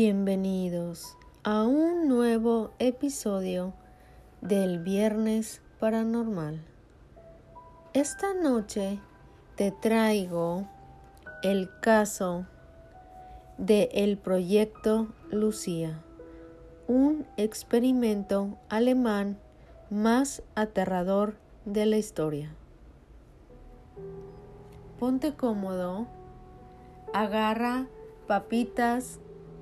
Bienvenidos a un nuevo episodio del Viernes Paranormal. Esta noche te traigo el caso de el proyecto Lucía, un experimento alemán más aterrador de la historia. Ponte cómodo, agarra papitas,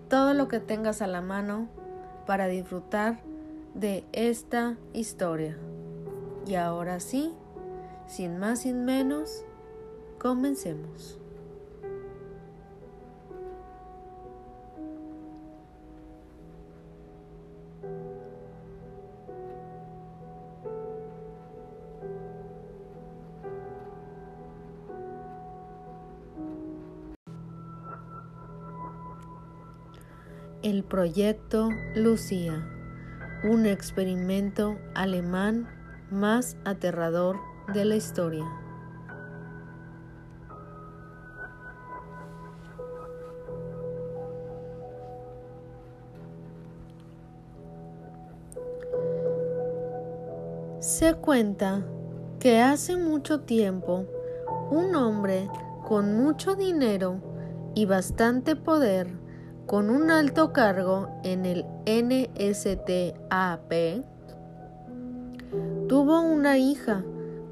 todo lo que tengas a la mano para disfrutar de esta historia. Y ahora sí, sin más sin menos, comencemos. El proyecto Lucía, un experimento alemán más aterrador de la historia. Se cuenta que hace mucho tiempo un hombre con mucho dinero y bastante poder con un alto cargo en el NSTAP, tuvo una hija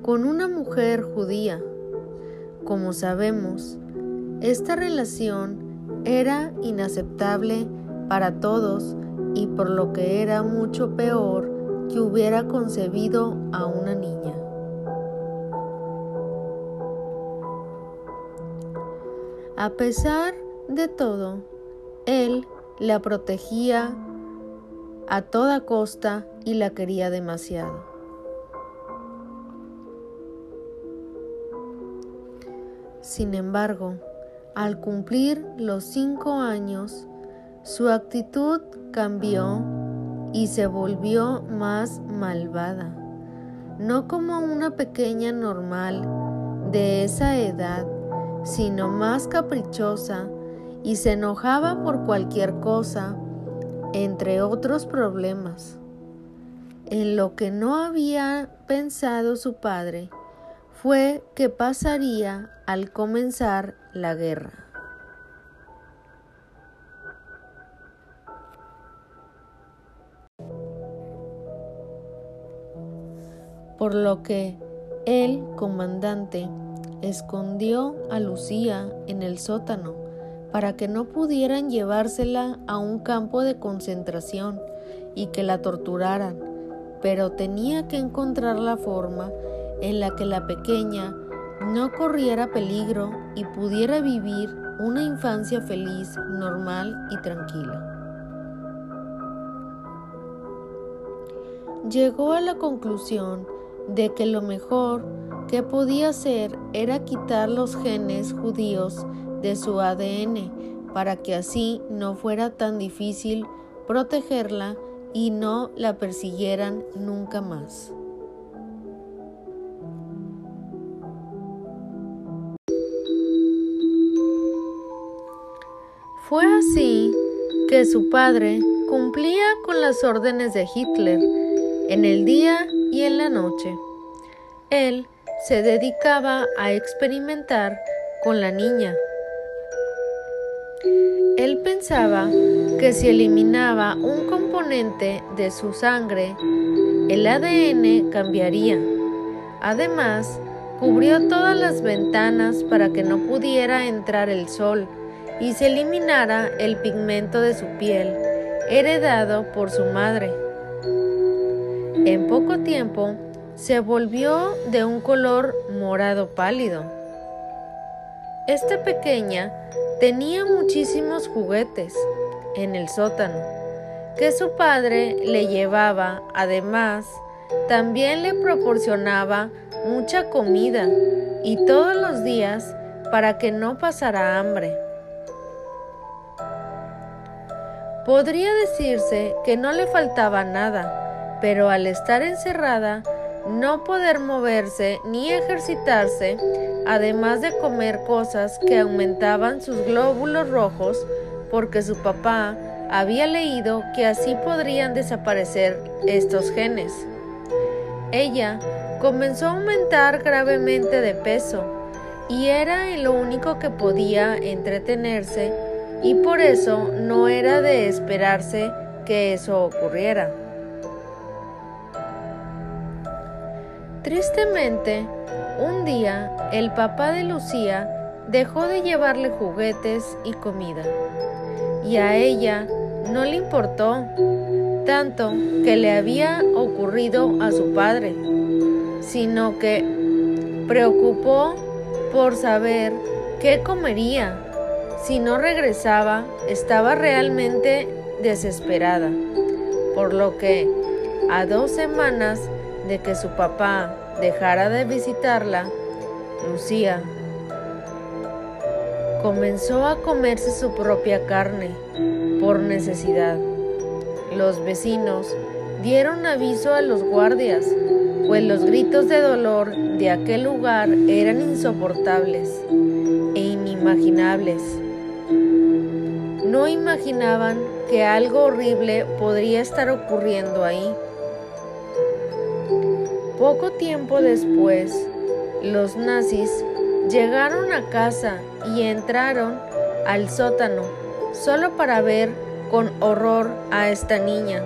con una mujer judía. Como sabemos, esta relación era inaceptable para todos y por lo que era mucho peor que hubiera concebido a una niña. A pesar de todo, él la protegía a toda costa y la quería demasiado. Sin embargo, al cumplir los cinco años, su actitud cambió y se volvió más malvada, no como una pequeña normal de esa edad, sino más caprichosa y se enojaba por cualquier cosa, entre otros problemas. En lo que no había pensado su padre fue que pasaría al comenzar la guerra. Por lo que el comandante escondió a Lucía en el sótano para que no pudieran llevársela a un campo de concentración y que la torturaran, pero tenía que encontrar la forma en la que la pequeña no corriera peligro y pudiera vivir una infancia feliz, normal y tranquila. Llegó a la conclusión de que lo mejor que podía hacer era quitar los genes judíos de su ADN para que así no fuera tan difícil protegerla y no la persiguieran nunca más. Fue así que su padre cumplía con las órdenes de Hitler en el día y en la noche. Él se dedicaba a experimentar con la niña él pensaba que si eliminaba un componente de su sangre, el ADN cambiaría. Además, cubrió todas las ventanas para que no pudiera entrar el sol y se eliminara el pigmento de su piel, heredado por su madre. En poco tiempo, se volvió de un color morado pálido. Esta pequeña Tenía muchísimos juguetes en el sótano que su padre le llevaba. Además, también le proporcionaba mucha comida y todos los días para que no pasara hambre. Podría decirse que no le faltaba nada, pero al estar encerrada, no poder moverse ni ejercitarse, además de comer cosas que aumentaban sus glóbulos rojos porque su papá había leído que así podrían desaparecer estos genes. Ella comenzó a aumentar gravemente de peso y era lo único que podía entretenerse y por eso no era de esperarse que eso ocurriera. Tristemente, un día el papá de Lucía dejó de llevarle juguetes y comida, y a ella no le importó tanto que le había ocurrido a su padre, sino que preocupó por saber qué comería. Si no regresaba, estaba realmente desesperada, por lo que a dos semanas de que su papá dejara de visitarla, Lucía comenzó a comerse su propia carne por necesidad. Los vecinos dieron aviso a los guardias, pues los gritos de dolor de aquel lugar eran insoportables e inimaginables. No imaginaban que algo horrible podría estar ocurriendo ahí. Poco tiempo después, los nazis llegaron a casa y entraron al sótano solo para ver con horror a esta niña.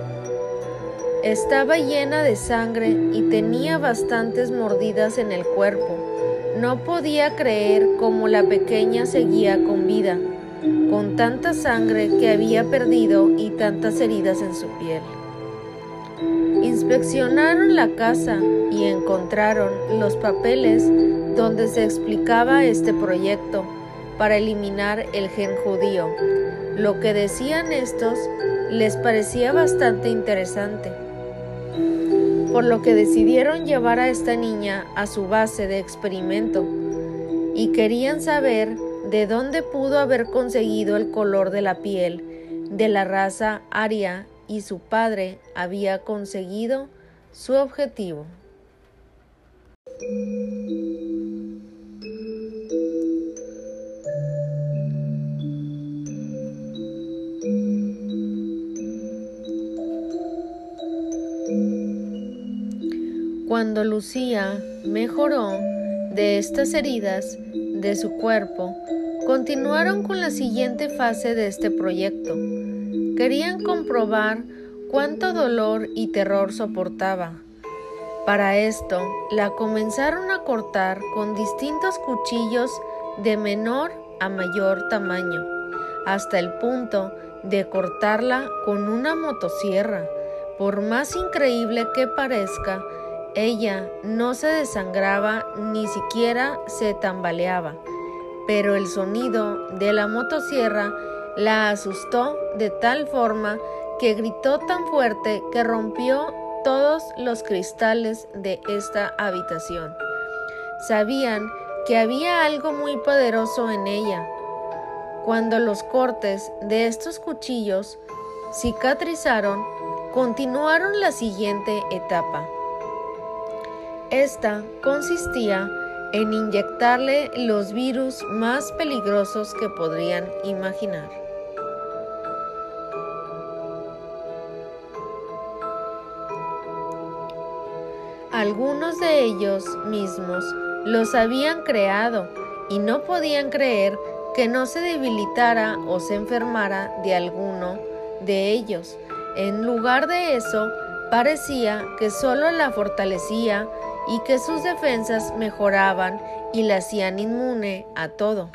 Estaba llena de sangre y tenía bastantes mordidas en el cuerpo. No podía creer cómo la pequeña seguía con vida, con tanta sangre que había perdido y tantas heridas en su piel. Inspeccionaron la casa y encontraron los papeles donde se explicaba este proyecto para eliminar el gen judío. Lo que decían estos les parecía bastante interesante, por lo que decidieron llevar a esta niña a su base de experimento y querían saber de dónde pudo haber conseguido el color de la piel de la raza aria y su padre había conseguido su objetivo. Cuando Lucía mejoró de estas heridas de su cuerpo, continuaron con la siguiente fase de este proyecto. Querían comprobar cuánto dolor y terror soportaba. Para esto, la comenzaron a cortar con distintos cuchillos de menor a mayor tamaño, hasta el punto de cortarla con una motosierra. Por más increíble que parezca, ella no se desangraba ni siquiera se tambaleaba, pero el sonido de la motosierra la asustó de tal forma que gritó tan fuerte que rompió todos los cristales de esta habitación. Sabían que había algo muy poderoso en ella. Cuando los cortes de estos cuchillos cicatrizaron, continuaron la siguiente etapa. Esta consistía en inyectarle los virus más peligrosos que podrían imaginar. Algunos de ellos mismos los habían creado y no podían creer que no se debilitara o se enfermara de alguno de ellos. En lugar de eso, parecía que solo la fortalecía y que sus defensas mejoraban y la hacían inmune a todo.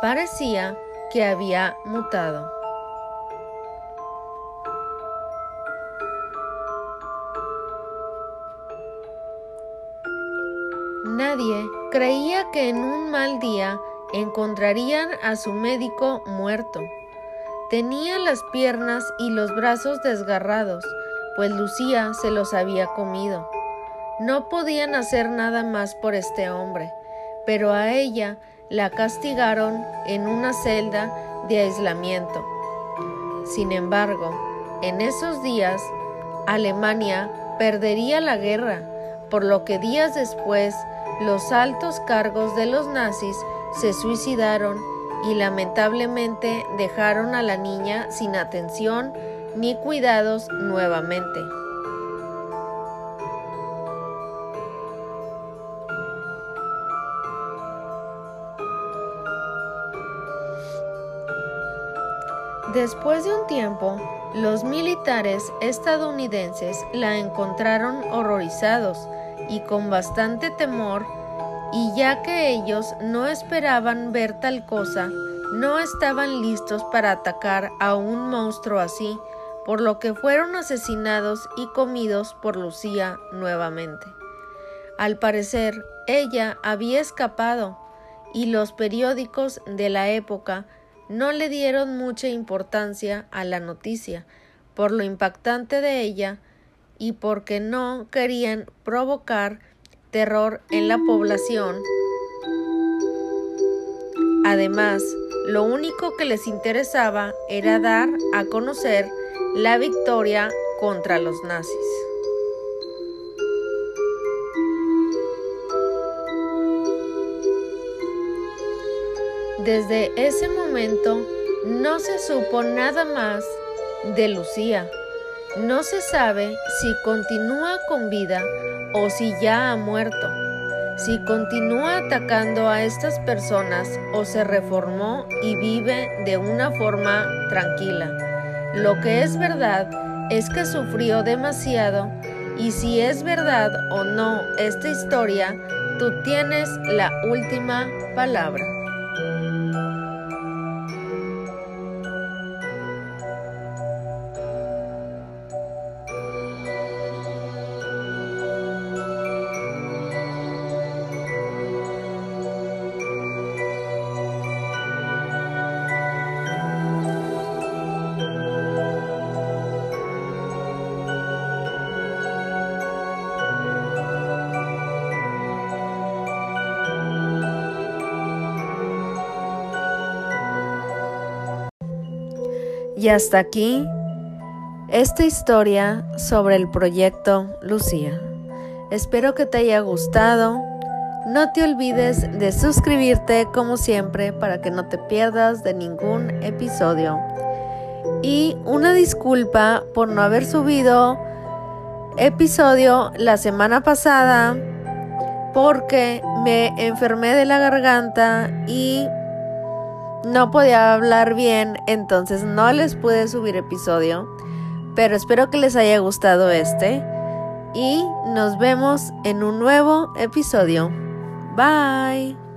Parecía que había mutado. Creía que en un mal día encontrarían a su médico muerto. Tenía las piernas y los brazos desgarrados, pues Lucía se los había comido. No podían hacer nada más por este hombre, pero a ella la castigaron en una celda de aislamiento. Sin embargo, en esos días, Alemania perdería la guerra, por lo que días después los altos cargos de los nazis se suicidaron y lamentablemente dejaron a la niña sin atención ni cuidados nuevamente. Después de un tiempo, los militares estadounidenses la encontraron horrorizados y con bastante temor, y ya que ellos no esperaban ver tal cosa, no estaban listos para atacar a un monstruo así, por lo que fueron asesinados y comidos por Lucía nuevamente. Al parecer, ella había escapado, y los periódicos de la época no le dieron mucha importancia a la noticia, por lo impactante de ella y porque no querían provocar terror en la población. Además, lo único que les interesaba era dar a conocer la victoria contra los nazis. Desde ese momento no se supo nada más de Lucía. No se sabe si continúa con vida o si ya ha muerto, si continúa atacando a estas personas o se reformó y vive de una forma tranquila. Lo que es verdad es que sufrió demasiado y si es verdad o no esta historia, tú tienes la última palabra. Y hasta aquí esta historia sobre el proyecto Lucía. Espero que te haya gustado. No te olvides de suscribirte como siempre para que no te pierdas de ningún episodio. Y una disculpa por no haber subido episodio la semana pasada porque me enfermé de la garganta y no podía hablar bien, entonces no les pude subir episodio, pero espero que les haya gustado este y nos vemos en un nuevo episodio. Bye.